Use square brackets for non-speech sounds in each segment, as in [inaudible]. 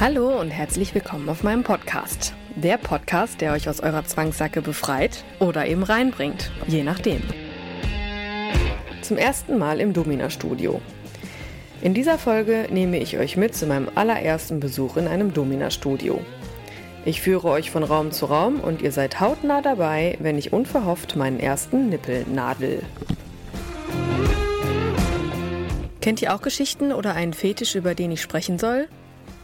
Hallo und herzlich willkommen auf meinem Podcast. Der Podcast, der euch aus eurer Zwangssacke befreit oder eben reinbringt, je nachdem. Zum ersten Mal im Domina-Studio. In dieser Folge nehme ich euch mit zu meinem allerersten Besuch in einem Domina-Studio. Ich führe euch von Raum zu Raum und ihr seid hautnah dabei, wenn ich unverhofft meinen ersten Nippel nadel. Kennt ihr auch Geschichten oder einen Fetisch, über den ich sprechen soll?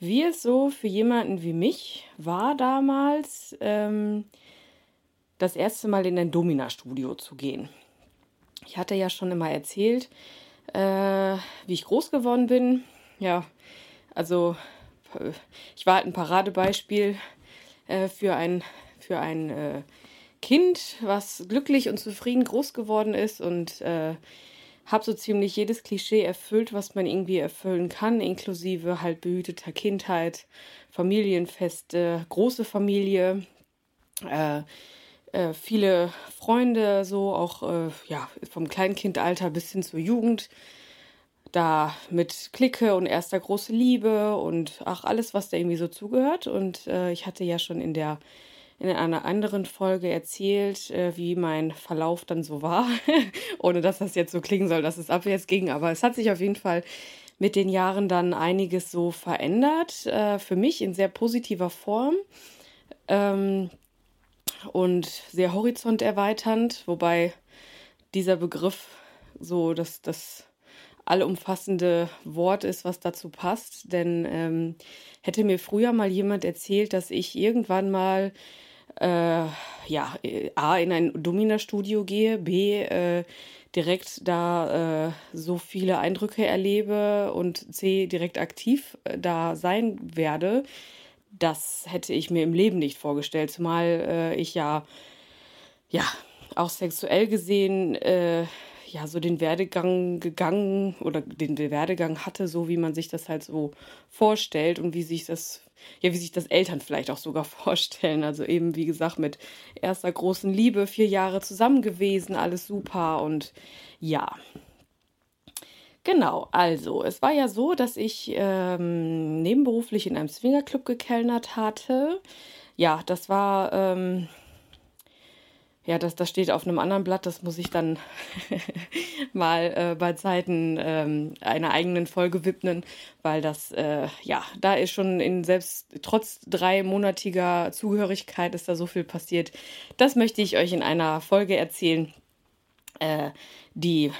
wie es so für jemanden wie mich war damals, ähm, das erste Mal in ein Domina-Studio zu gehen. Ich hatte ja schon immer erzählt, äh, wie ich groß geworden bin. Ja, also ich war halt ein Paradebeispiel äh, für ein, für ein äh, Kind, was glücklich und zufrieden groß geworden ist und äh, habe so ziemlich jedes Klischee erfüllt, was man irgendwie erfüllen kann, inklusive halt behüteter Kindheit, Familienfeste, große Familie, äh, äh, viele Freunde, so auch äh, ja, vom Kleinkindalter bis hin zur Jugend. Da mit Clique und erster große Liebe und ach, alles, was da irgendwie so zugehört. Und äh, ich hatte ja schon in der in einer anderen Folge erzählt, äh, wie mein Verlauf dann so war, [laughs] ohne dass das jetzt so klingen soll, dass es ab jetzt ging. Aber es hat sich auf jeden Fall mit den Jahren dann einiges so verändert, äh, für mich in sehr positiver Form ähm, und sehr horizonterweiternd, wobei dieser Begriff so das, das allumfassende Wort ist, was dazu passt. Denn ähm, hätte mir früher mal jemand erzählt, dass ich irgendwann mal äh, ja, A, in ein Domina-Studio gehe, B, äh, direkt da äh, so viele Eindrücke erlebe und C, direkt aktiv äh, da sein werde, das hätte ich mir im Leben nicht vorgestellt, zumal äh, ich ja, ja, auch sexuell gesehen äh, ja so den Werdegang gegangen oder den, den Werdegang hatte, so wie man sich das halt so vorstellt und wie sich das, ja, wie sich das Eltern vielleicht auch sogar [laughs] vorstellen. Also eben, wie gesagt, mit erster großen Liebe, vier Jahre zusammen gewesen, alles super und ja. Genau, also es war ja so, dass ich ähm, nebenberuflich in einem Swingerclub gekellnert hatte. Ja, das war ähm, ja, das, das steht auf einem anderen Blatt, das muss ich dann [laughs] mal äh, bei Zeiten ähm, einer eigenen Folge widmen, weil das, äh, ja, da ist schon in selbst trotz dreimonatiger Zugehörigkeit ist da so viel passiert. Das möchte ich euch in einer Folge erzählen, äh, die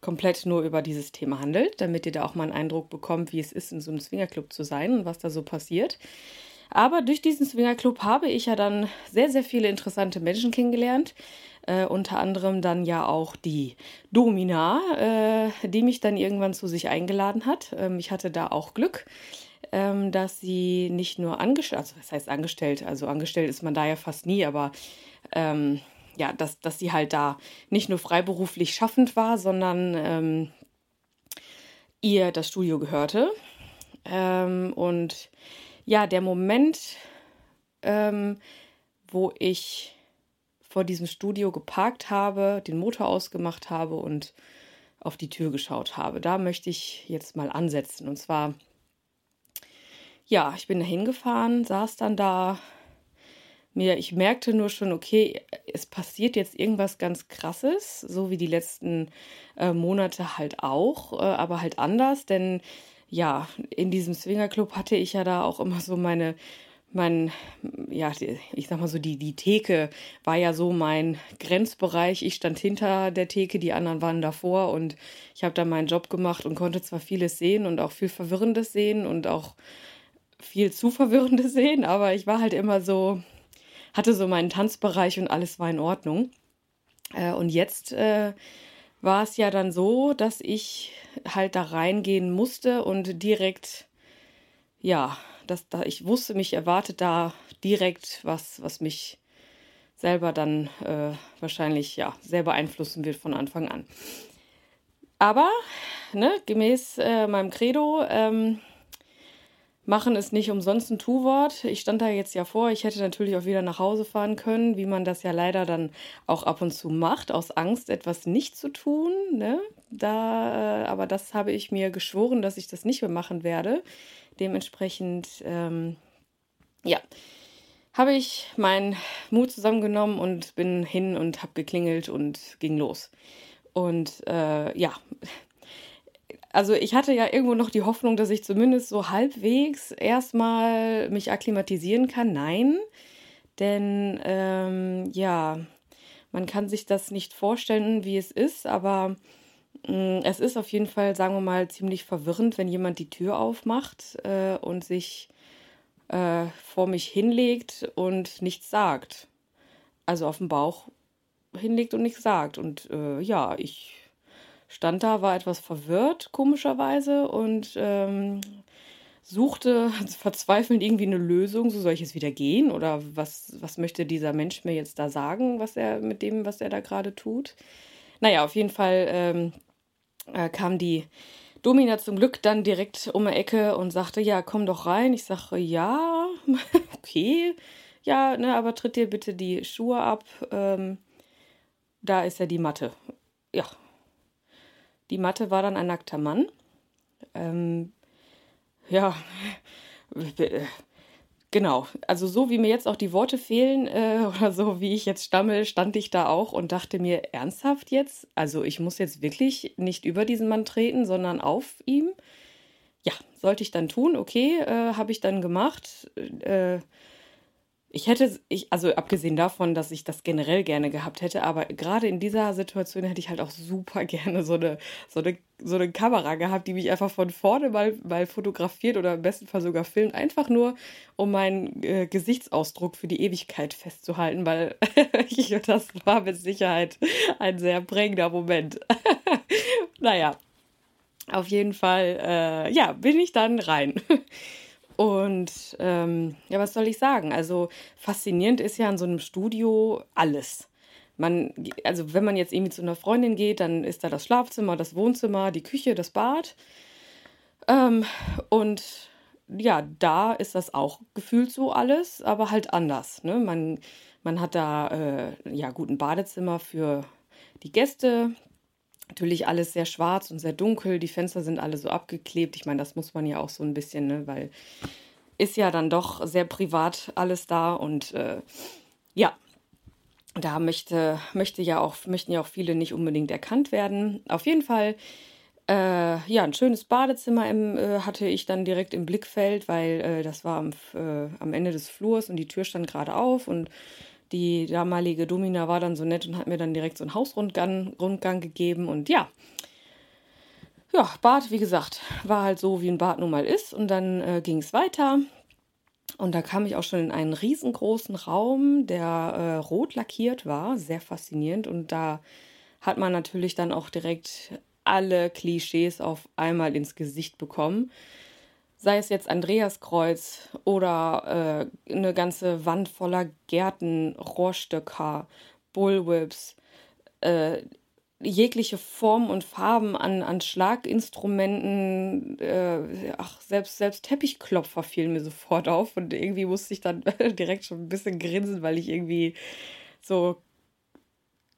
komplett nur über dieses Thema handelt, damit ihr da auch mal einen Eindruck bekommt, wie es ist, in so einem Swingerclub zu sein und was da so passiert. Aber durch diesen Swingerclub habe ich ja dann sehr, sehr viele interessante Menschen kennengelernt. Äh, unter anderem dann ja auch die Domina, äh, die mich dann irgendwann zu sich eingeladen hat. Ähm, ich hatte da auch Glück, ähm, dass sie nicht nur angestellt, also was heißt angestellt, also angestellt ist man da ja fast nie, aber ähm, ja, dass, dass sie halt da nicht nur freiberuflich schaffend war, sondern ähm, ihr das Studio gehörte. Ähm, und ja, der Moment, ähm, wo ich vor diesem Studio geparkt habe, den Motor ausgemacht habe und auf die Tür geschaut habe. Da möchte ich jetzt mal ansetzen. Und zwar, ja, ich bin da hingefahren, saß dann da. Mir, ich merkte nur schon, okay, es passiert jetzt irgendwas ganz Krasses, so wie die letzten äh, Monate halt auch, äh, aber halt anders, denn ja, in diesem Swingerclub hatte ich ja da auch immer so meine, mein, ja, ich sag mal so, die, die Theke war ja so mein Grenzbereich. Ich stand hinter der Theke, die anderen waren davor und ich habe da meinen Job gemacht und konnte zwar vieles sehen und auch viel Verwirrendes sehen und auch viel zu Verwirrendes sehen, aber ich war halt immer so, hatte so meinen Tanzbereich und alles war in Ordnung. Äh, und jetzt äh, war es ja dann so, dass ich halt da reingehen musste und direkt, ja, dass da ich wusste, mich erwartet da direkt was, was mich selber dann äh, wahrscheinlich ja sehr beeinflussen wird von Anfang an. Aber ne, gemäß äh, meinem Credo ähm, Machen ist nicht umsonst ein Tu-Wort. Ich stand da jetzt ja vor, ich hätte natürlich auch wieder nach Hause fahren können, wie man das ja leider dann auch ab und zu macht, aus Angst, etwas nicht zu tun. Ne? Da, äh, aber das habe ich mir geschworen, dass ich das nicht mehr machen werde. Dementsprechend, ähm, ja, habe ich meinen Mut zusammengenommen und bin hin und habe geklingelt und ging los. Und äh, ja, also ich hatte ja irgendwo noch die Hoffnung, dass ich zumindest so halbwegs erstmal mich akklimatisieren kann. Nein, denn ähm, ja, man kann sich das nicht vorstellen, wie es ist, aber mh, mm, es ist auf jeden Fall, sagen wir mal, ziemlich verwirrend, wenn jemand die Tür aufmacht äh, und sich äh, vor mich hinlegt und nichts sagt. Also auf dem Bauch hinlegt und nichts sagt. Und äh, ja, ich stand da, war etwas verwirrt, komischerweise, und ähm, suchte [laughs] verzweifelnd irgendwie eine Lösung. So soll ich es wieder gehen? Oder was, was möchte dieser Mensch mir jetzt da sagen, was er mit dem, was er da gerade tut? Naja, auf jeden Fall ähm, äh, kam die Domina zum Glück dann direkt um die Ecke und sagte, ja, komm doch rein. Ich sage, ja, [laughs] okay. Ja, ne, aber tritt dir bitte die Schuhe ab. Ähm, da ist ja die Matte. Ja, die Matte war dann ein nackter Mann. Ähm, ja, [laughs] genau. Also so wie mir jetzt auch die Worte fehlen äh, [laughs] oder so wie ich jetzt stammel, stand ich da auch und dachte mir ernsthaft jetzt, also ich muss jetzt wirklich nicht über diesen Mann treten, sondern auf ihm. Ja, sollte ich dann tun, okay, äh, habe ich dann gemacht. Äh, ich hätte, ich, also abgesehen davon, dass ich das generell gerne gehabt hätte, aber gerade in dieser Situation hätte ich halt auch super [laughs] gerne so eine, so eine, so eine Kamera gehabt, die mich einfach von vorne mal, mal fotografiert oder im besten Fall sogar filmt, einfach nur, um meinen äh, Gesichtsausdruck für die Ewigkeit festzuhalten, weil [laughs] das war mit Sicherheit ein sehr prägender Moment. [laughs] naja, auf jeden Fall, äh, ja, bin ich dann rein. Und ähm, ja, was soll ich sagen? Also faszinierend ist ja in so einem Studio alles. Man, also wenn man jetzt irgendwie zu einer Freundin geht, dann ist da das Schlafzimmer, das Wohnzimmer, die Küche, das Bad. Ähm, und ja, da ist das auch gefühlt so alles, aber halt anders. Ne? Man, man hat da äh, ja gut Badezimmer für die Gäste, Natürlich alles sehr schwarz und sehr dunkel. Die Fenster sind alle so abgeklebt. Ich meine, das muss man ja auch so ein bisschen, ne, weil ist ja dann doch sehr privat alles da und äh, ja, da möchte, möchte ja auch, möchten ja auch viele nicht unbedingt erkannt werden. Auf jeden Fall, äh, ja, ein schönes Badezimmer im, äh, hatte ich dann direkt im Blickfeld, weil äh, das war am, äh, am Ende des Flurs und die Tür stand gerade auf und die damalige Domina war dann so nett und hat mir dann direkt so einen Hausrundgang Rundgang gegeben und ja. Ja, Bad, wie gesagt, war halt so, wie ein Bad nun mal ist. Und dann äh, ging es weiter. Und da kam ich auch schon in einen riesengroßen Raum, der äh, rot lackiert war. Sehr faszinierend. Und da hat man natürlich dann auch direkt alle Klischees auf einmal ins Gesicht bekommen sei es jetzt Andreaskreuz oder äh, eine ganze Wand voller Gärten, Rohrstöcker, Bullwhips, äh, jegliche Form und Farben an, an Schlaginstrumenten, äh, ach, selbst, selbst Teppichklopfer fielen mir sofort auf und irgendwie musste ich dann [laughs] direkt schon ein bisschen grinsen, weil ich irgendwie so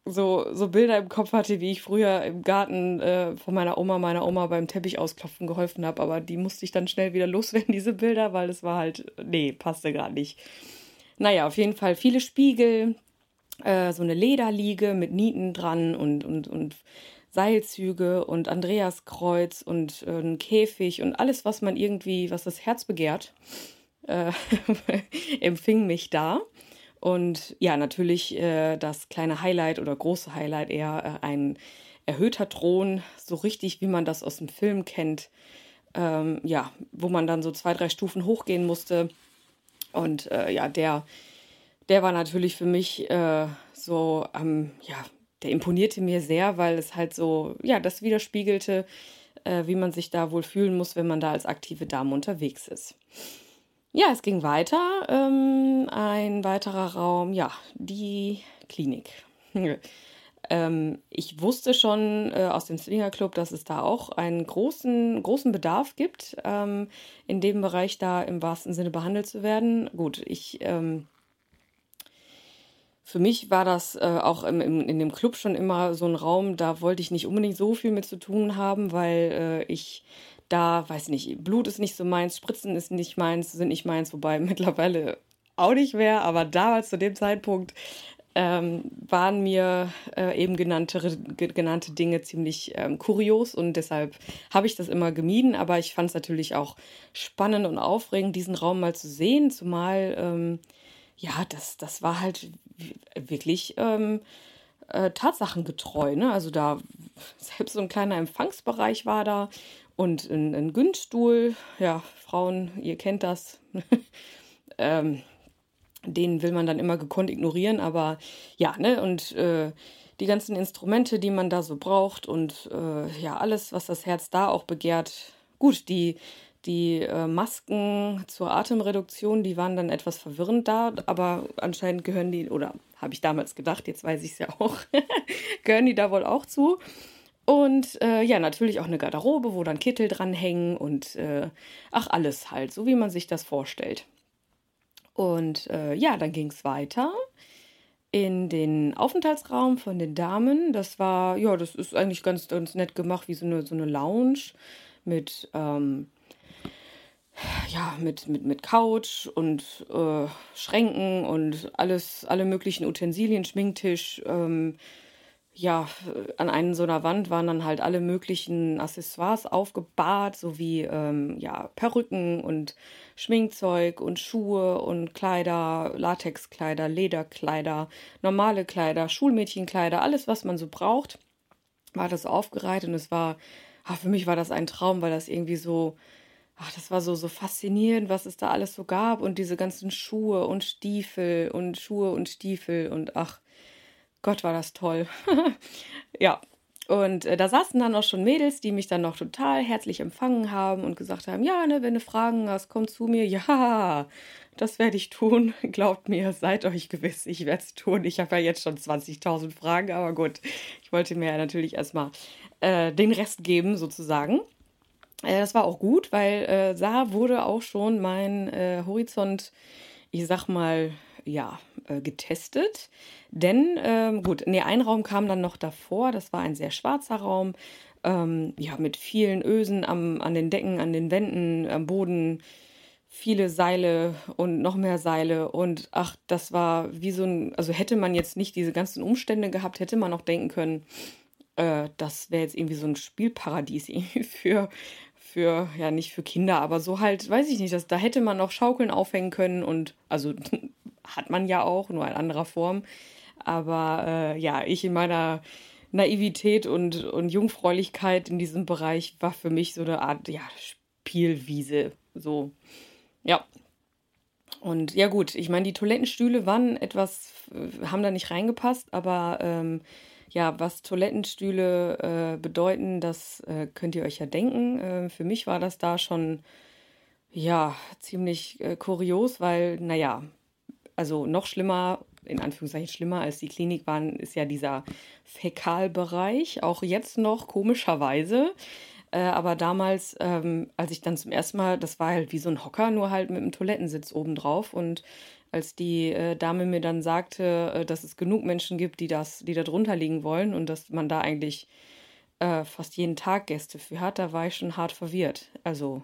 so, so Bilder im Kopf hatte, wie ich früher im Garten äh, von meiner Oma, meiner Oma beim Teppich ausklopfen geholfen habe. Aber die musste ich dann schnell wieder [laughs] loswerden, diese Bilder, weil es war halt, nee, passte gar nicht. Naja, auf jeden Fall viele Spiegel, äh, so eine Lederliege mit Nieten dran und, und, und Seilzüge und Andreaskreuz und äh, ein Käfig und alles, was man irgendwie, was das Herz begehrt, äh, [laughs] empfing mich da. Und ja, natürlich äh, das kleine Highlight oder große Highlight eher äh, ein erhöhter Thron, so richtig wie man das aus dem Film kennt. Ähm, ja, wo man dann so zwei, drei Stufen hochgehen musste. Und äh, ja, der, der war natürlich für mich äh, so, ähm, ja, der imponierte mir sehr, weil es halt so, ja, das widerspiegelte, äh, wie man sich da wohl fühlen muss, wenn man da als aktive Dame unterwegs ist. Ja, es ging weiter. Ähm, ein weiterer Raum, ja, die Klinik. [laughs] ähm, ich wusste schon äh, aus dem Swinger Club, dass es da auch einen großen, großen Bedarf gibt, ähm, in dem Bereich da im wahrsten Sinne behandelt zu werden. Gut, ich ähm, für mich war das äh, auch im, im, in dem Club schon immer so ein Raum, da wollte ich nicht unbedingt so viel mit zu tun haben, weil äh, ich da, weiß nicht, Blut ist nicht so meins, Spritzen ist nicht meins, sind nicht meins, wobei [laughs] mittlerweile auch nicht mehr, aber damals zu dem Zeitpunkt ähm, waren mir äh, eben genannte, genannte Dinge ziemlich ähm, kurios und deshalb habe ich das immer gemieden, aber ich fand es natürlich auch spannend und aufregend, diesen Raum mal zu sehen, zumal ähm, ja, das, das war halt wirklich ähm, äh, tatsachengetreu. Ne? Also da selbst so ein kleiner Empfangsbereich war da und ein, ein Günststuhl. Ja, Frauen, ihr kennt das. [laughs] ähm, den will man dann immer gekonnt ignorieren, aber ja, ne, und äh, die ganzen Instrumente, die man da so braucht und äh, ja, alles, was das Herz da auch begehrt. Gut, die die äh, Masken zur Atemreduktion, die waren dann etwas verwirrend da, aber anscheinend gehören die, oder habe ich damals gedacht, jetzt weiß ich es ja auch, [laughs] gehören die da wohl auch zu. Und äh, ja, natürlich auch eine Garderobe, wo dann Kittel dranhängen und äh, ach, alles halt, so wie man sich das vorstellt. Und äh, ja, dann ging es weiter in den Aufenthaltsraum von den Damen. Das war, ja, das ist eigentlich ganz, ganz nett gemacht, wie so eine, so eine Lounge mit ähm, ja, mit, mit, mit Couch und äh, Schränken und alles, alle möglichen Utensilien, Schminktisch. Ähm, ja, an einer so einer Wand waren dann halt alle möglichen Accessoires aufgebahrt, sowie ähm, ja, Perücken und Schminkzeug und Schuhe und Kleider, Latexkleider, Lederkleider, normale Kleider, Schulmädchenkleider, alles, was man so braucht, war das aufgereiht und es war, ach, für mich war das ein Traum, weil das irgendwie so, ach, das war so, so faszinierend, was es da alles so gab und diese ganzen Schuhe und Stiefel und Schuhe und Stiefel und ach, Gott, war das toll. [laughs] ja. Und äh, da saßen dann auch schon Mädels, die mich dann noch total herzlich empfangen haben und gesagt haben, ja, ne, wenn du Fragen hast, komm zu mir. [laughs] Ja, das werde ich tun. [laughs] Glaubt mir, seid euch gewiss, ich werde es tun. Ich habe ja jetzt schon 20.000 Fragen, aber gut, ich wollte mir ja natürlich erstmal äh, den Rest geben, sozusagen. Äh, das war auch gut, weil äh, da wurde auch schon mein äh, Horizont, ich sag mal, ja, äh, getestet. Denn, ähm, gut, nee, ein Raum kam dann noch davor, das war ein sehr schwarzer Raum, ähm, ja, mit vielen Ösen am, an den Decken, an den Wänden, am Boden, viele Seile und noch mehr Seile. Und ach, das war wie so ein, also hätte man jetzt nicht diese ganzen Umstände gehabt, hätte man auch denken können, äh, das wäre jetzt irgendwie so ein Spielparadies [laughs] irgendwie für für, ja, nicht für Kinder, aber so halt, weiß ich nicht, dass, da hätte man noch Schaukeln aufhängen können und, also hat man ja auch, nur in anderer Form. Aber äh, ja, ich in meiner Naivität und, und Jungfräulichkeit in diesem Bereich war für mich so eine Art, ja, Spielwiese. So, ja. Und ja, gut, ich meine, die Toilettenstühle waren etwas, äh, haben da nicht reingepasst, aber ähm, ja, was Toilettenstühle äh, bedeuten, das äh, könnt ihr euch ja denken. Äh, für mich war das da schon, ja, ziemlich äh, kurios, weil, naja, also noch schlimmer, in Anführungszeichen schlimmer als die Klinik waren, ist ja dieser Fäkalbereich, auch jetzt noch komischerweise. Äh, aber damals, ähm, als ich dann zum ersten Mal, das war halt wie so ein Hocker, nur halt mit einem Toilettensitz obendrauf. Und als die äh, Dame mir dann sagte, äh, dass es genug Menschen gibt, die das, die da drunter liegen wollen und dass man da eigentlich äh, fast jeden Tag Gäste für hat, da war ich schon hart verwirrt. Also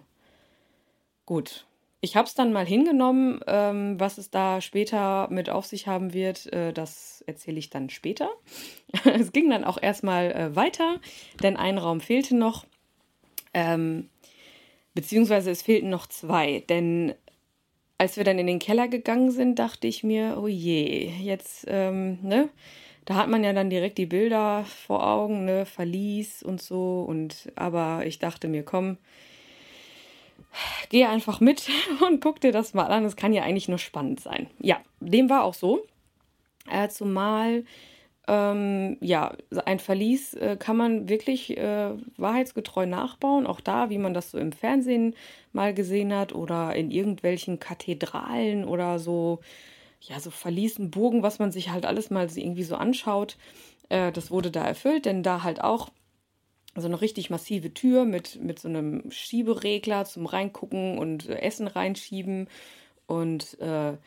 gut, ich habe es dann mal hingenommen. Ähm, was es da später mit auf sich haben wird, äh, das erzähle ich dann später. [laughs] es ging dann auch erstmal äh, weiter, denn ein Raum fehlte noch. Ähm, beziehungsweise es fehlten noch zwei, denn als wir dann in den Keller gegangen sind, dachte ich mir, oh je, jetzt, ähm, ne? Da hat man ja dann direkt die Bilder vor Augen, ne? Verlies und so. Und aber ich dachte mir, komm, geh einfach mit [laughs] und guck dir das mal an. Das kann ja eigentlich nur spannend sein. Ja, dem war auch so. Äh, zumal ähm, ja, ein Verlies äh, kann man wirklich äh, wahrheitsgetreu nachbauen. Auch da, wie man das so im Fernsehen mal gesehen hat oder in irgendwelchen Kathedralen oder so, ja, so Verliesen, Burgen, was man sich halt alles mal irgendwie so anschaut. Äh, das wurde da erfüllt, denn da halt auch so eine richtig massive Tür mit, mit so einem Schieberegler zum Reingucken und äh, Essen reinschieben und äh,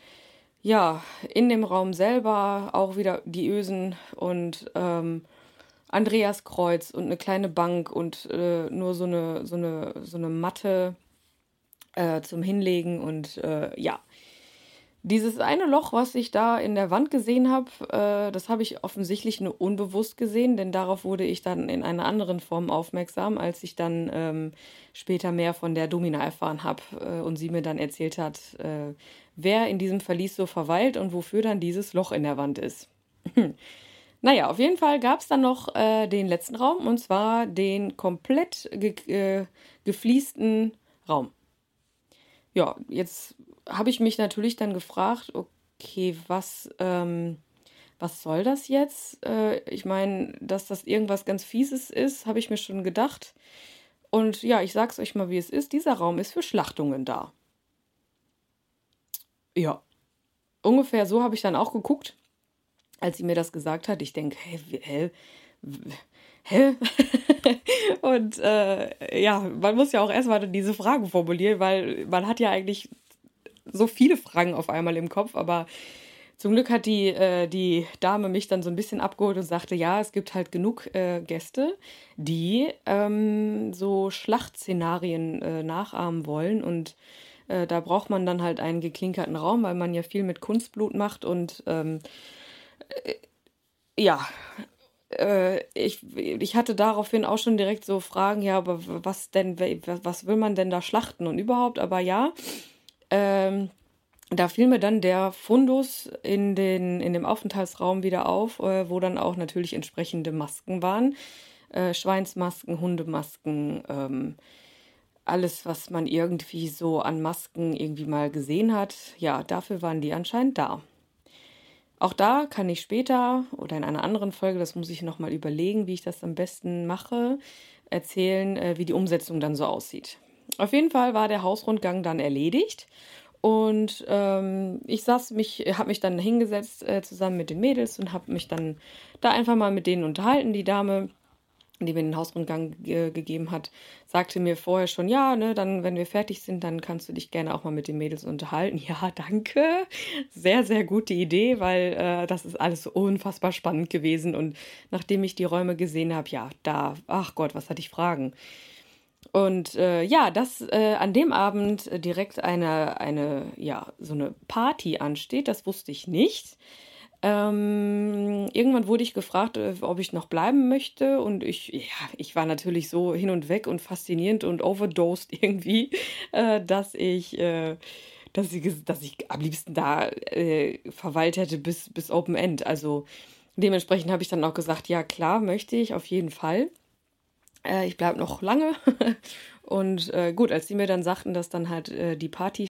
ja, in dem Raum selber auch wieder die Ösen und ähm, Andreas Kreuz und eine kleine Bank und äh, nur so eine, so eine, so eine Matte äh, zum Hinlegen und äh, ja. Dieses eine Loch, was ich da in der Wand gesehen habe, äh, das habe ich offensichtlich nur unbewusst gesehen, denn darauf wurde ich dann in einer anderen Form aufmerksam, als ich dann ähm, später mehr von der Domina erfahren habe äh, und sie mir dann erzählt hat, äh, wer in diesem Verlies so verweilt und wofür dann dieses Loch in der Wand ist. [laughs] naja, auf jeden Fall gab es dann noch äh, den letzten Raum und zwar den komplett ge äh, gefliesten Raum. Ja, jetzt habe ich mich natürlich dann gefragt, okay, was, ähm, was soll das jetzt? Äh, ich meine, dass das irgendwas ganz Fieses ist, habe ich mir schon gedacht. Und ja, ich sag's euch mal, wie es ist. Dieser Raum ist für Schlachtungen da. Ja. Ungefähr so habe ich dann auch geguckt, als sie mir das gesagt hat. Ich denke, hä, hä, hä? [laughs] und äh, ja, man muss ja auch erstmal diese Fragen formulieren, weil man hat ja eigentlich so viele Fragen auf einmal im Kopf, aber zum Glück hat die, äh, die Dame mich dann so ein bisschen abgeholt und sagte, ja, es gibt halt genug äh, Gäste, die ähm, so Schlachtszenarien äh, nachahmen wollen und äh, da braucht man dann halt einen geklinkerten Raum, weil man ja viel mit Kunstblut macht und ähm, äh, ja, äh, ich, ich hatte daraufhin auch schon direkt so Fragen, ja, aber was denn, was will man denn da schlachten und überhaupt, aber ja, ähm, da fiel mir dann der Fundus in, den, in dem Aufenthaltsraum wieder auf, äh, wo dann auch natürlich entsprechende Masken waren. Äh, Schweinsmasken, Hundemasken, ähm, alles, was man irgendwie so an Masken irgendwie mal gesehen hat, ja, dafür waren die anscheinend da. Auch da kann ich später oder in einer anderen Folge, das muss ich nochmal überlegen, wie ich das am besten mache, erzählen, äh, wie die Umsetzung dann so aussieht. Auf jeden Fall war der Hausrundgang dann erledigt und ähm, ich saß mich, habe mich dann hingesetzt äh, zusammen mit den Mädels und habe mich dann da einfach mal mit denen unterhalten. Die Dame die mir den Hausrundgang ge gegeben hat, sagte mir vorher schon, ja, ne, dann, wenn wir fertig sind, dann kannst du dich gerne auch mal mit den Mädels unterhalten. [laughs] Ja, danke. Sehr, sehr gute Idee, weil äh, das ist alles so unfassbar spannend gewesen. Und nachdem ich die Räume gesehen habe, ja, da, ach Gott, was hatte ich Fragen? Und äh, ja, dass äh, an dem Abend direkt eine, eine, ja, so eine Party ansteht, das wusste ich nicht. Ähm, irgendwann wurde ich gefragt, äh, ob ich noch bleiben möchte. Und ich, ja, ich war natürlich so hin und weg und faszinierend und overdosed [laughs] irgendwie, äh, dass ich. Äh, dass ich, dass ich am liebsten da äh, verweilt hätte bis, bis Open End. Also dementsprechend habe ich dann auch gesagt, ja klar, möchte ich auf jeden Fall. Äh, ich bleibe noch lange. [laughs] Und äh, gut, als die mir dann sagten, dass dann halt äh, die Party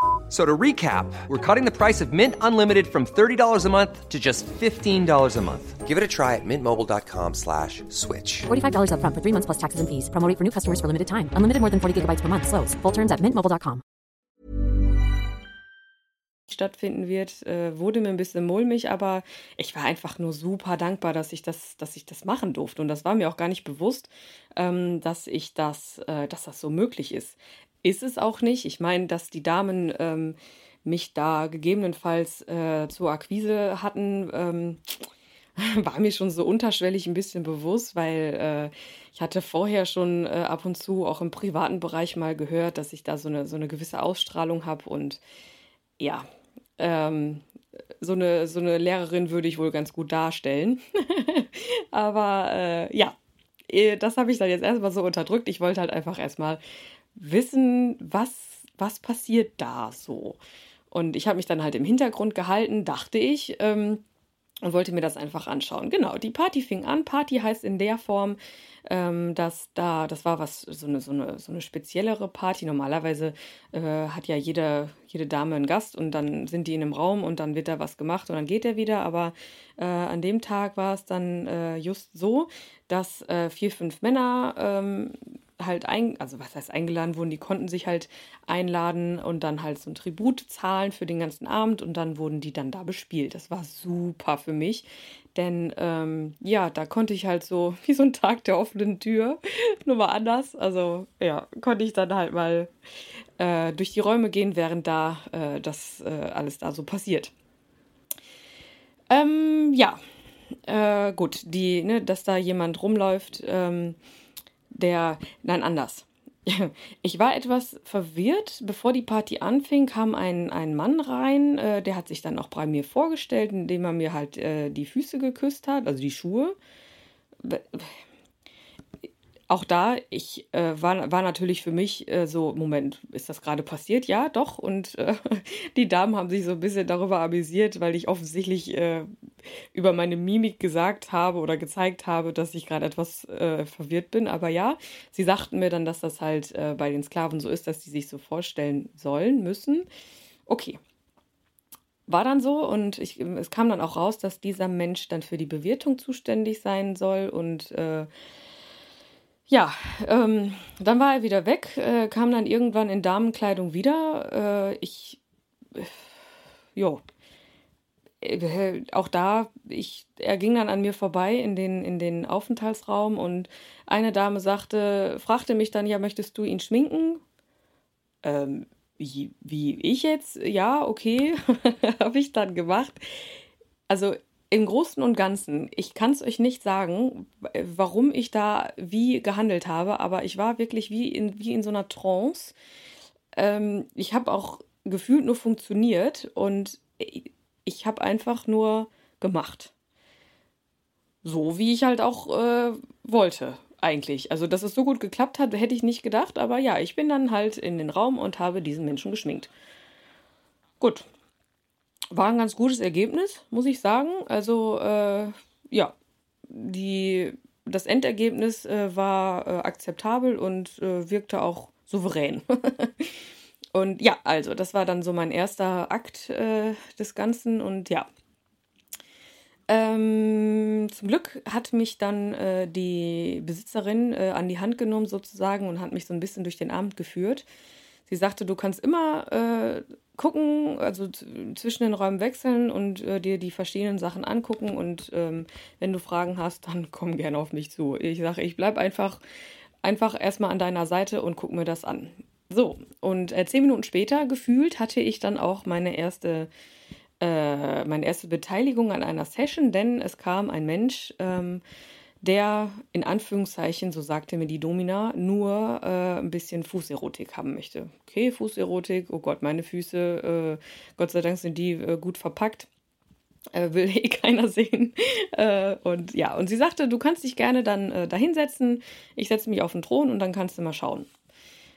So to recap, we're cutting the price of Mint Unlimited from $30 a month to just $15 a month. Give it a try at mintmobile.com slash switch. $45 up front for three months plus taxes and fees. Promoting for new customers for limited time. Unlimited more than 40 gigabytes per month. Slows. Full terms at mintmobile.com. stattfinden wird, äh, wurde mir ein bisschen mulmig, aber ich war einfach nur super dankbar, dass ich das, dass ich das machen durfte. Und das war mir auch gar nicht bewusst, ähm, dass ich das, äh, dass das so möglich ist. Ist es auch nicht. Ich meine, dass die Damen ähm, mich da gegebenenfalls äh, zur Akquise hatten, ähm, [laughs] war mir schon so unterschwellig ein bisschen bewusst, weil äh, ich hatte vorher schon äh, ab und zu auch im privaten Bereich mal gehört, dass ich da so eine, so eine gewisse Ausstrahlung habe und ja, ähm, so, eine, so eine Lehrerin würde ich wohl ganz gut darstellen. [laughs] Aber äh, ja, eh, das habe ich dann jetzt erstmal so unterdrückt. Ich wollte halt einfach erstmal wissen, was, was passiert da so. Und ich habe mich dann halt im Hintergrund gehalten, dachte ich. Ähm, und wollte mir das einfach anschauen. Genau, die Party fing an. Party heißt in der Form, ähm, dass da, das war was, so eine, so eine, so eine speziellere Party. Normalerweise äh, hat ja jede, jede Dame einen Gast und dann sind die in einem Raum und dann wird da was gemacht und dann geht er wieder. Aber äh, an dem Tag war es dann äh, just so, dass äh, vier, fünf Männer ähm, halt ein, also was heißt eingeladen wurden, die konnten sich halt einladen und dann halt so ein Tribut zahlen für den ganzen Abend und dann wurden die dann da bespielt. Das war super für mich, denn ähm, ja, da konnte ich halt so [laughs] wie so ein Tag der offenen Tür, [laughs] nur mal anders. Also ja, konnte ich dann halt mal äh, durch die Räume gehen, während da äh, das äh, alles da so passiert. Ähm, ja, äh, gut, die, ne, dass da jemand rumläuft. Ähm, der, nein, anders. [laughs] Ich war etwas verwirrt. Bevor die Party anfing, kam ein, ein Mann rein, äh, der hat sich dann auch bei mir vorgestellt, indem er mir halt äh, die Füße geküsst hat, also die Schuhe auch da, ich äh, war, war natürlich für mich äh, so, Moment, ist das gerade passiert? Ja, doch. Und äh, [laughs] die Damen haben sich so ein bisschen darüber amüsiert, weil ich offensichtlich äh, über meine Mimik gesagt habe oder gezeigt habe, dass ich gerade etwas äh, verwirrt bin. Aber ja, sie sagten mir dann, dass das halt äh, bei den Sklaven so ist, dass die sich so vorstellen sollen, müssen. Okay. War dann so und ich, es kam dann auch raus, dass dieser Mensch dann für die Bewirtung zuständig sein soll und ja, ähm, dann war er wieder weg, äh, kam dann irgendwann in Damenkleidung wieder. Äh, ich, äh, jo, äh, auch da, ich, er ging dann an mir vorbei in den, in den Aufenthaltsraum und eine Dame sagte, fragte mich dann, ja, möchtest du ihn schminken? Ähm, wie, wie ich jetzt? Ja, okay, [laughs] habe ich dann gemacht. Also im Großen und Ganzen, ich kann es euch nicht sagen, warum ich da wie gehandelt habe, aber ich war wirklich wie in, wie in so einer Trance. Ähm, ich habe auch gefühlt nur funktioniert und ich habe einfach nur gemacht. So wie ich halt auch äh, wollte, eigentlich. Also, dass es so gut geklappt hat, hätte ich nicht gedacht, aber ja, ich bin dann halt in den Raum und habe diesen Menschen geschminkt. Gut, war ein ganz gutes Ergebnis, muss ich sagen. Also, äh, ja, die, das Endergebnis äh, war äh, akzeptabel und äh, wirkte auch souverän. [laughs] und ja, also, das war dann so mein erster Akt äh, des Ganzen und ja. Ähm, zum Glück hat mich dann äh, die Besitzerin an die Hand genommen sozusagen und hat mich so ein bisschen durch den Abend geführt. Sie sagte, du kannst immer äh, gucken, also zwischen den Räumen wechseln und äh, dir die verschiedenen Sachen angucken. Und ähm, wenn du Fragen hast, dann [laughs] komm gerne auf mich zu. Ich sage, ich bleibe einfach, einfach erstmal an deiner Seite und guck mir das an. So, und äh, zehn Minuten später, gefühlt, hatte ich dann auch meine erste, äh, meine erste Beteiligung an einer Session, denn es kam ein Mensch, ähm, der in Anführungszeichen, so sagte mir die Domina, nur äh, ein bisschen Fußerotik haben möchte. Okay, Fußerotik, oh Gott, meine Füße, äh, Gott sei Dank sind die äh, gut verpackt. Äh, will eh [laughs] keiner sehen. Äh, und ja, und sie sagte, du kannst dich gerne dann äh, dahinsetzen. Ich setze mich auf den Thron und dann kannst du mal schauen.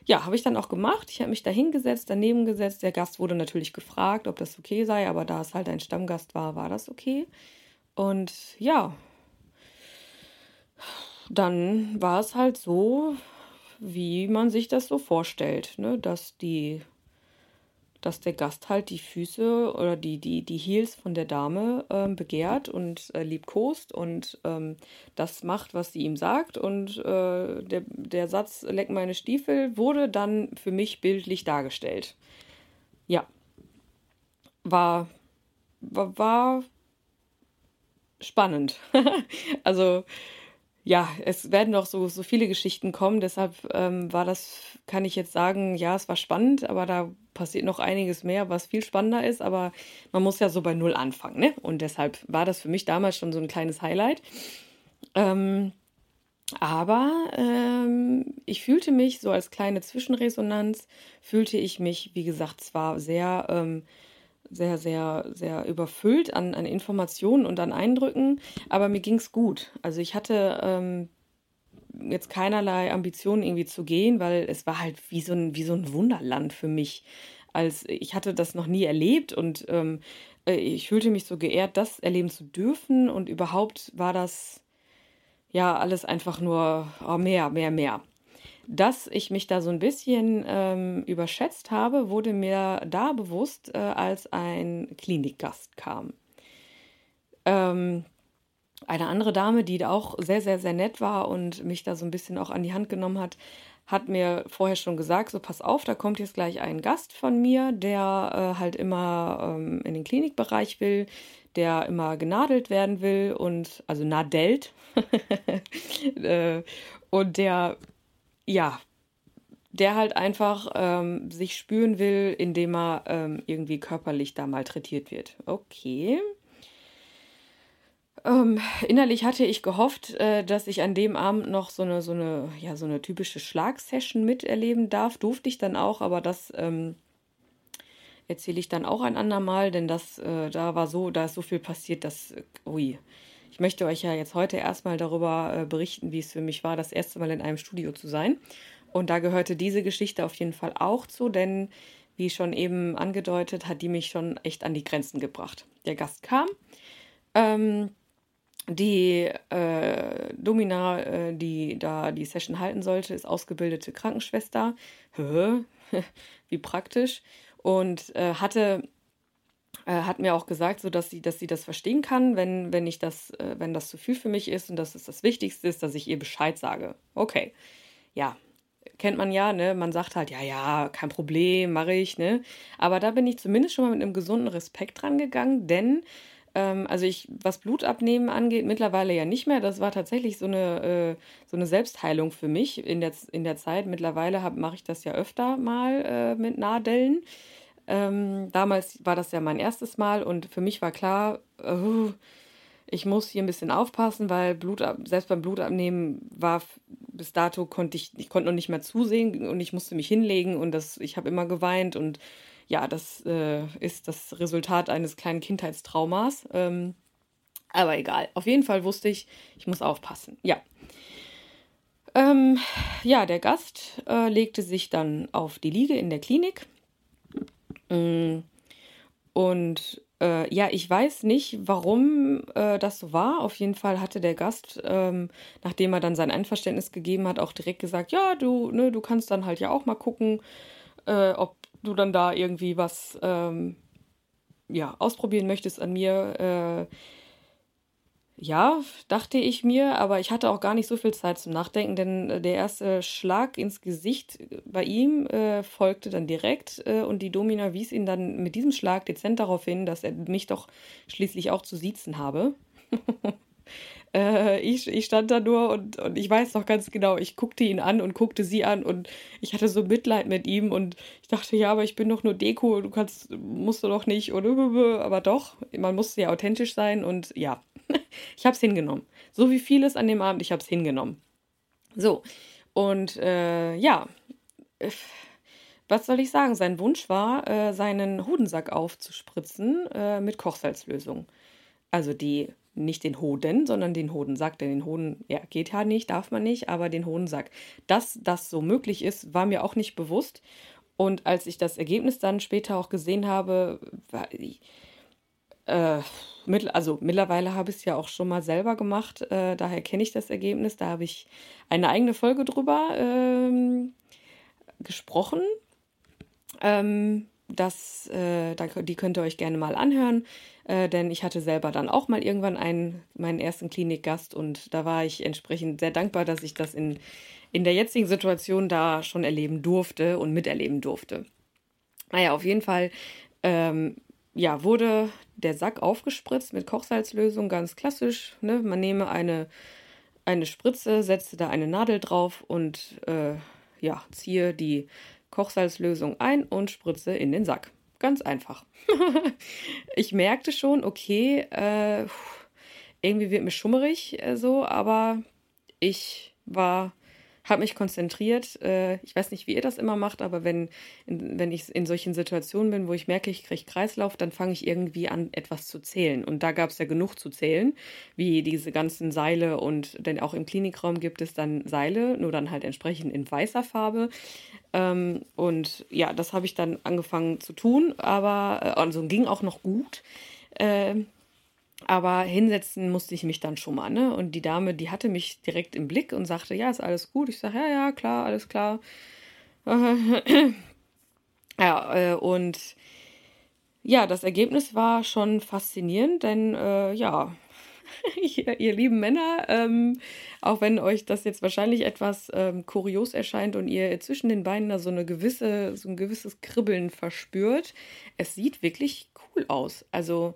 Ja, habe ich dann auch gemacht. Ich habe mich da hingesetzt, daneben gesetzt. Der Gast wurde natürlich gefragt, ob das okay sei, aber da es halt ein Stammgast war, war das okay. Und ja, dann war es halt so, wie man sich das so vorstellt, ne? dass die dass der Gast halt die Füße oder die, die, die Heels von der Dame ähm, begehrt und äh, liebkost und ähm, das macht, was sie ihm sagt. Und äh, der, der Satz Leck meine Stiefel wurde dann für mich bildlich dargestellt. Ja. war, war, war spannend. [laughs] also ja, es werden noch so, so viele Geschichten kommen, deshalb ähm, war das, kann ich jetzt sagen, ja, es war spannend, aber da passiert noch einiges mehr, was viel spannender ist, aber man muss ja so bei Null anfangen, ne? Und deshalb war das für mich damals schon so ein kleines Highlight. Ähm, aber ähm, ich fühlte mich so als kleine Zwischenresonanz, fühlte ich mich, wie gesagt, zwar sehr ähm, sehr, sehr, sehr überfüllt an, an Informationen und an Eindrücken, aber mir ging es gut. Also ich hatte ähm, jetzt keinerlei Ambitionen irgendwie zu gehen, weil es war halt wie so ein, wie so ein Wunderland für mich. Als ich hatte das noch nie erlebt und ähm, äh, ich fühlte mich so geehrt, das erleben zu dürfen und überhaupt war das ja alles einfach nur oh, mehr, mehr, mehr. Dass ich mich da so ein bisschen ähm, überschätzt habe, wurde mir da bewusst, äh, als ein Klinikgast kam. Ähm, eine andere Dame, die auch sehr, sehr, sehr nett war und mich da so ein bisschen auch an die Hand genommen hat, hat mir vorher schon gesagt, so pass auf, da kommt jetzt gleich ein Gast von mir, der äh, halt immer ähm, in den Klinikbereich will, der immer genadelt werden will und also nadelt [laughs] äh, und der ja, der halt einfach ähm, sich spüren will, indem er ähm, irgendwie körperlich da malträtiert wird. Okay. Ähm, innerlich hatte ich gehofft, äh, dass ich an dem Abend noch so eine, so eine, ja, so eine typische Schlagsession miterleben darf. Durfte ich dann auch, aber das ähm, erzähle ich dann auch ein andermal, denn das, äh, da war so, da ist so viel passiert, dass, äh, ui, ich möchte euch ja jetzt heute erstmal darüber äh, berichten, wie es für mich war, das erste Mal in einem Studio zu sein. Und da gehörte diese Geschichte auf jeden Fall auch zu, denn wie schon eben angedeutet, hat die mich schon echt an die Grenzen gebracht. Der Gast kam. Ähm, die äh, Domina, äh, die da die Session halten sollte, ist ausgebildete Krankenschwester. [laughs] Wie praktisch. Und äh, hatte äh, hat mir auch gesagt, so dass sie, dass sie das verstehen kann, wenn, wenn ich das, äh, wenn das zu viel für mich ist und dass es das Wichtigste ist, dass ich ihr Bescheid sage. Okay, ja, kennt man ja, ne? Man sagt halt, ja, ja, kein Problem, mache ich, ne? Aber da bin ich zumindest schon mal mit einem gesunden Respekt dran gegangen, denn ähm, also ich, was Blutabnehmen angeht, mittlerweile ja nicht mehr. Das war tatsächlich so eine, äh, so eine Selbstheilung für mich in der, in der Zeit. Mittlerweile mache ich das ja öfter mal äh, mit Nadeln. Ähm, damals war das ja mein erstes Mal und für mich war klar, uh, ich muss hier ein bisschen aufpassen, weil Blut, selbst beim Blutabnehmen war bis dato konnte ich, ich konnte noch nicht mehr zusehen und ich musste mich hinlegen und das, ich habe immer geweint und ja, das äh, ist das Resultat eines kleinen Kindheitstraumas. Ähm, aber egal. Auf jeden Fall wusste ich, ich muss aufpassen. Ja. Ähm, ja, der Gast äh, legte sich dann auf die Liege in der Klinik. Und äh, ja, ich weiß nicht, warum äh, das so war. Auf jeden Fall hatte der Gast, ähm, nachdem er dann sein Einverständnis gegeben hat, auch direkt gesagt, ja, du, ne, du kannst dann halt ja auch mal gucken, äh, ob du dann da irgendwie was ähm, ja, ausprobieren möchtest an mir. Ja, dachte ich mir, aber ich hatte auch gar nicht so viel Zeit zum Nachdenken, denn äh, der erste Schlag ins Gesicht äh, bei ihm äh, folgte dann direkt äh, und die Domina wies ihn dann mit diesem Schlag dezent darauf hin, dass er mich doch schließlich auch zu siezen habe. [laughs] äh, ich, ich stand da nur und, und ich weiß noch ganz genau, ich guckte ihn an und guckte sie an und ich hatte so Mitleid mit ihm und ich dachte, ja, aber ich bin doch nur Deko, du kannst, musst du doch nicht, oder, aber doch, man musste ja authentisch sein und ja. [laughs] ich habe es hingenommen. So wie vieles an dem Abend, ich habe es hingenommen. So, und äh, ja, äh, was soll ich sagen? Sein Wunsch war, äh, seinen Hodensack aufzuspritzen äh, mit Kochsalzlösung. Also die, nicht den Hoden, sondern den Hodensack, denn den Hoden, ja, geht ja nicht, darf man nicht, aber den Hodensack. Dass das so möglich ist, war mir auch nicht bewusst. Und als ich das Ergebnis dann später auch gesehen habe, war, äh, also mittlerweile habe ich es ja auch schon mal selber gemacht, äh, daher kenne ich das Ergebnis. Da habe ich eine eigene Folge drüber ähm, gesprochen. Ähm, das, äh, die könnt ihr euch gerne mal anhören, äh, denn ich hatte selber dann auch mal irgendwann einen, meinen ersten Klinikgast und da war ich entsprechend sehr dankbar, dass ich das in, in der jetzigen Situation da schon erleben durfte und miterleben durfte. Naja, auf jeden Fall ähm, ja, wurde der Sack aufgespritzt mit Kochsalzlösung, ganz klassisch. Ne? Man nehme eine, eine Spritze, setze da eine Nadel drauf und äh, ja, ziehe die Kochsalzlösung ein und spritze in den Sack. Ganz einfach. [laughs] ich merkte schon, okay, äh, irgendwie wird mir schummerig äh, so, aber ich war habe mich konzentriert. Äh, ich weiß nicht, wie ihr das immer macht, aber wenn, in, wenn ich in solchen Situationen bin, wo ich merke, ich kriege Kreislauf, dann fange ich irgendwie an, etwas zu zählen. Und da gab es ja genug zu zählen, wie diese ganzen Seile und denn auch im Klinikraum gibt es dann Seile, nur dann halt entsprechend in weißer Farbe. Ähm, und ja, das habe ich dann angefangen zu tun, aber äh, also ging auch noch gut. Äh, aber hinsetzen musste ich mich dann schon mal, ne? Und die Dame, die hatte mich direkt im Blick und sagte, ja, ist alles gut. Ich sage, ja, ja, klar, alles klar. [clears throat] ja, äh, und ja, das Ergebnis war schon faszinierend, denn äh, ja, [laughs] ihr, ihr, lieben Männer, ähm, auch wenn euch das jetzt wahrscheinlich etwas ähm, kurios erscheint und ihr zwischen den Beinen da so eine gewisse, so ein gewisses Kribbeln verspürt, es sieht wirklich cool aus. Also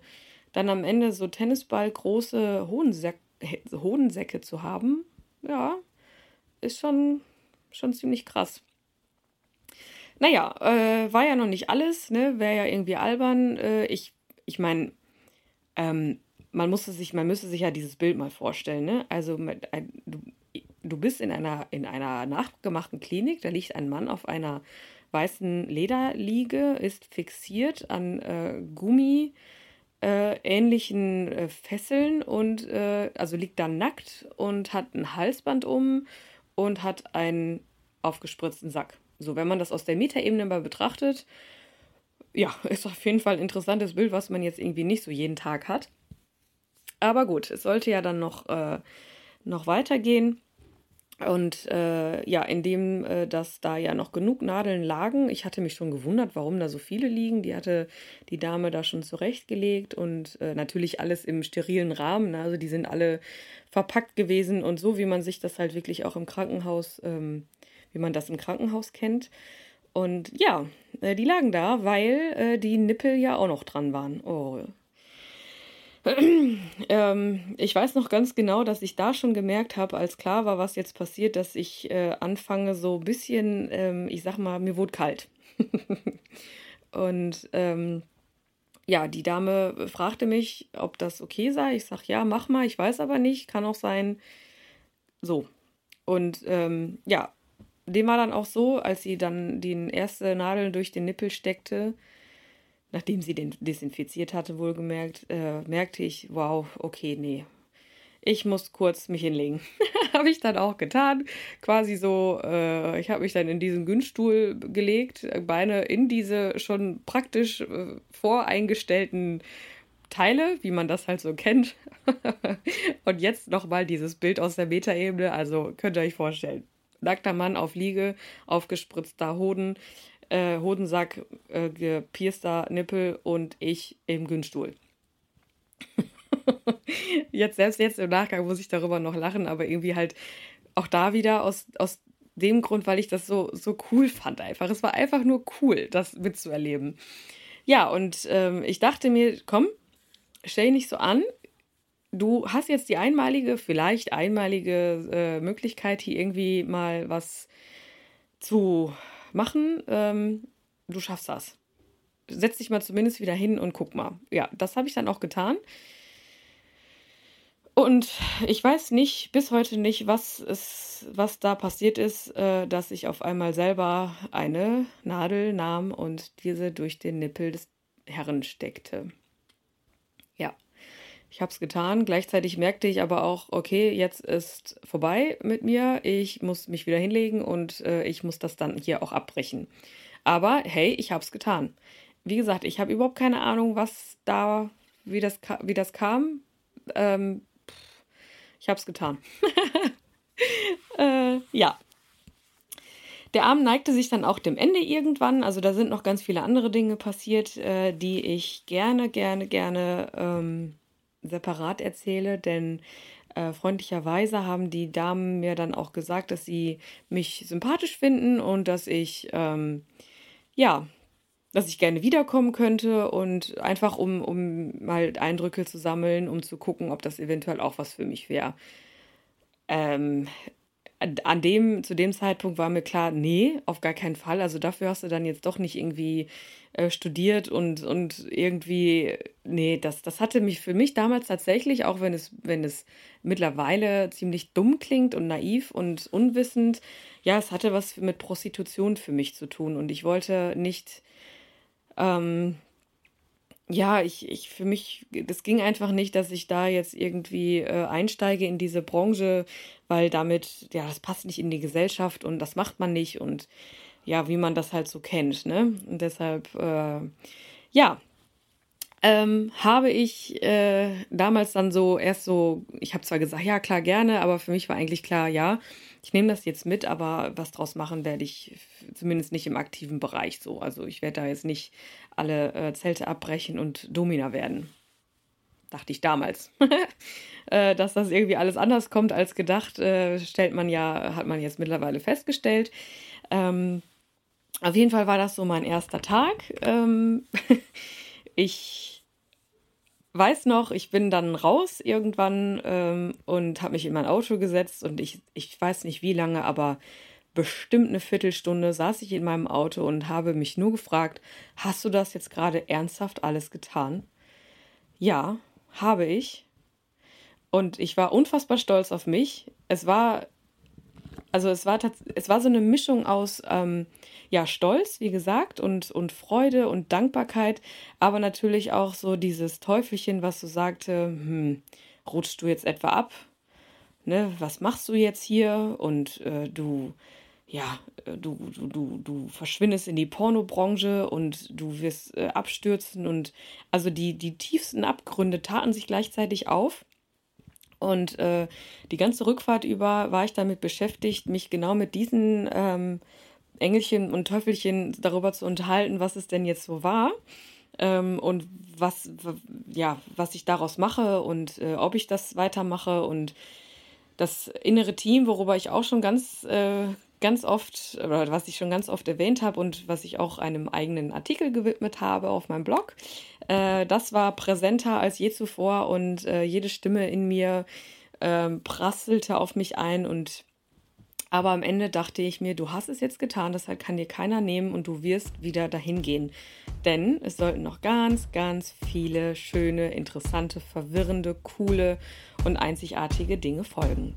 dann am Ende so Tennisball große Hodensäcke, [laughs] Hodensäcke zu haben, ja, ist schon, schon ziemlich krass. Naja, äh, war ja noch nicht alles, ne? Wäre ja irgendwie albern. Äh, ich ich meine, ähm, man musste sich, man müsste sich ja dieses Bild mal vorstellen, ne? Also du, du bist in einer, in einer nachgemachten Klinik, da liegt ein Mann auf einer weißen Lederliege, ist fixiert an äh, Gummi äh, ähnlichen äh, Fesseln und äh, also liegt da nackt und hat ein Halsband um und hat einen aufgespritzten Sack. So, wenn man das aus der Metaebene mal betrachtet, ja, [laughs] ist auf jeden Fall ein interessantes Bild, was man jetzt irgendwie nicht so jeden Tag hat. Aber gut, es sollte ja dann noch, äh, noch weitergehen. Und äh, ja, indem äh, dass da ja noch genug Nadeln lagen, ich hatte mich schon gewundert, warum da so viele liegen. Die hatte die Dame da schon zurechtgelegt und äh, natürlich alles im sterilen Rahmen. Ne? Also die sind alle verpackt gewesen und so, wie man sich das halt wirklich auch im Krankenhaus, ähm, wie man das im Krankenhaus kennt. Und ja, äh, die lagen da, weil äh, die Nippel ja auch noch dran waren. Oh, [clears throat] ähm, ich weiß noch ganz genau, dass ich da schon gemerkt habe, als klar war, was jetzt passiert, dass ich äh, anfange so ein bisschen, ähm, ich sag mal, mir wurde kalt. [laughs] und ähm, ja, die Dame fragte mich, ob das okay sei. Ich sag, ja, mach mal, ich weiß aber nicht, kann auch sein. So. Und ähm, ja, dem war dann auch so, als sie dann die erste Nadel durch den Nippel steckte, nachdem sie den desinfiziert hatte, wohlgemerkt, äh, merkte ich, wow, okay, nee. Ich muss kurz mich hinlegen. [laughs] habe ich dann auch getan. Quasi so, äh, ich habe mich dann in diesen Günststuhl gelegt, Beine in diese schon praktisch äh, voreingestellten Teile, wie man das halt so kennt. [laughs] Und jetzt nochmal dieses Bild aus der Metaebene. Also könnt ihr euch vorstellen. Nackter Mann auf Liege, aufgespritzter Hoden, äh, Hodensack, äh, gepierster Nippel und ich im Günststuhl. [laughs] jetzt, selbst jetzt im Nachgang muss ich darüber noch lachen, aber irgendwie halt auch da wieder aus, aus dem Grund, weil ich das so, so cool fand einfach. Es war einfach nur cool, das mitzuerleben. Ja, und ähm, ich dachte mir, komm, stell dich nicht so an. Du hast jetzt die einmalige, vielleicht einmalige äh, Möglichkeit, hier irgendwie mal was zu machen. Ähm, du schaffst das. Setz dich mal zumindest wieder hin und guck mal. Ja, das habe ich dann auch getan. Und ich weiß nicht, bis heute nicht, was, ist, was da passiert ist, äh, dass ich auf einmal selber eine Nadel nahm und diese durch den Nippel des Herrn steckte. Ich habe es getan. Gleichzeitig merkte ich aber auch, okay, jetzt ist vorbei mit mir. Ich muss mich wieder hinlegen und äh, ich muss das dann hier auch abbrechen. Aber hey, ich habe es getan. Wie gesagt, ich habe überhaupt keine Ahnung, was da, wie das, wie das kam. Ähm, ich habe es getan. [laughs] äh, ja. Der Abend neigte sich dann auch dem Ende irgendwann. Also da sind noch ganz viele andere Dinge passiert, äh, die ich gerne, gerne, gerne ähm, separat erzähle, denn äh, freundlicherweise haben die Damen mir dann auch gesagt, dass sie mich sympathisch finden und dass ich, ähm, ja, dass ich gerne wiederkommen könnte und einfach um, um mal Eindrücke zu sammeln, um zu gucken, ob das eventuell auch was für mich wäre. Ähm, an dem, zu dem Zeitpunkt war mir klar, nee, auf gar keinen Fall. Also dafür hast du dann jetzt doch nicht irgendwie äh, studiert und, und irgendwie, nee, das, das hatte mich für mich damals tatsächlich, auch wenn es, wenn es mittlerweile ziemlich dumm klingt und naiv und unwissend, ja, es hatte was mit Prostitution für mich zu tun. Und ich wollte nicht ähm, ja, ich, ich für mich, das ging einfach nicht, dass ich da jetzt irgendwie äh, einsteige in diese Branche, weil damit, ja, das passt nicht in die Gesellschaft und das macht man nicht und ja, wie man das halt so kennt, ne? Und deshalb, äh, ja, ähm, habe ich äh, damals dann so erst so, ich habe zwar gesagt, ja, klar, gerne, aber für mich war eigentlich klar, ja, ich nehme das jetzt mit, aber was draus machen werde ich zumindest nicht im aktiven Bereich so. Also ich werde da jetzt nicht alle äh, Zelte abbrechen und Domina werden. Dachte ich damals. [laughs] äh, dass das irgendwie alles anders kommt als gedacht, äh, stellt man ja, hat man jetzt mittlerweile festgestellt. Ähm, auf jeden Fall war das so mein erster Tag. Ähm, [laughs] ich weiß noch, ich bin dann raus irgendwann ähm, und habe mich in mein Auto gesetzt und ich, ich weiß nicht wie lange, aber bestimmt eine Viertelstunde saß ich in meinem Auto und habe mich nur gefragt, hast du das jetzt gerade ernsthaft alles getan? Ja, habe ich. Und ich war unfassbar stolz auf mich. Es war, also es war, es war so eine Mischung aus, ähm, ja, Stolz, wie gesagt, und, und Freude und Dankbarkeit, aber natürlich auch so dieses Teufelchen, was so sagte, hm, rutschst du jetzt etwa ab? Ne, was machst du jetzt hier? Und äh, du, ja, äh, du, du, du, du verschwindest in die Pornobranche und du wirst äh, abstürzen und also die, die tiefsten Abgründe taten sich gleichzeitig auf. Und äh, die ganze Rückfahrt über war ich damit beschäftigt, mich genau mit diesen ähm, Engelchen und Teufelchen darüber zu unterhalten, was es denn jetzt so war ähm, und was, ja, was ich daraus mache und äh, ob ich das weitermache. Und das innere Team, worüber ich auch schon ganz, äh, ganz oft, oder was ich schon ganz oft erwähnt habe und was ich auch einem eigenen Artikel gewidmet habe auf meinem Blog, äh, das war präsenter als je zuvor und äh, jede Stimme in mir ähm, prasselte auf mich ein und aber am Ende dachte ich mir, du hast es jetzt getan, das kann dir keiner nehmen und du wirst wieder dahin gehen. Denn es sollten noch ganz, ganz viele schöne, interessante, verwirrende, coole und einzigartige Dinge folgen.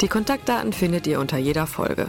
Die Kontaktdaten findet ihr unter jeder Folge.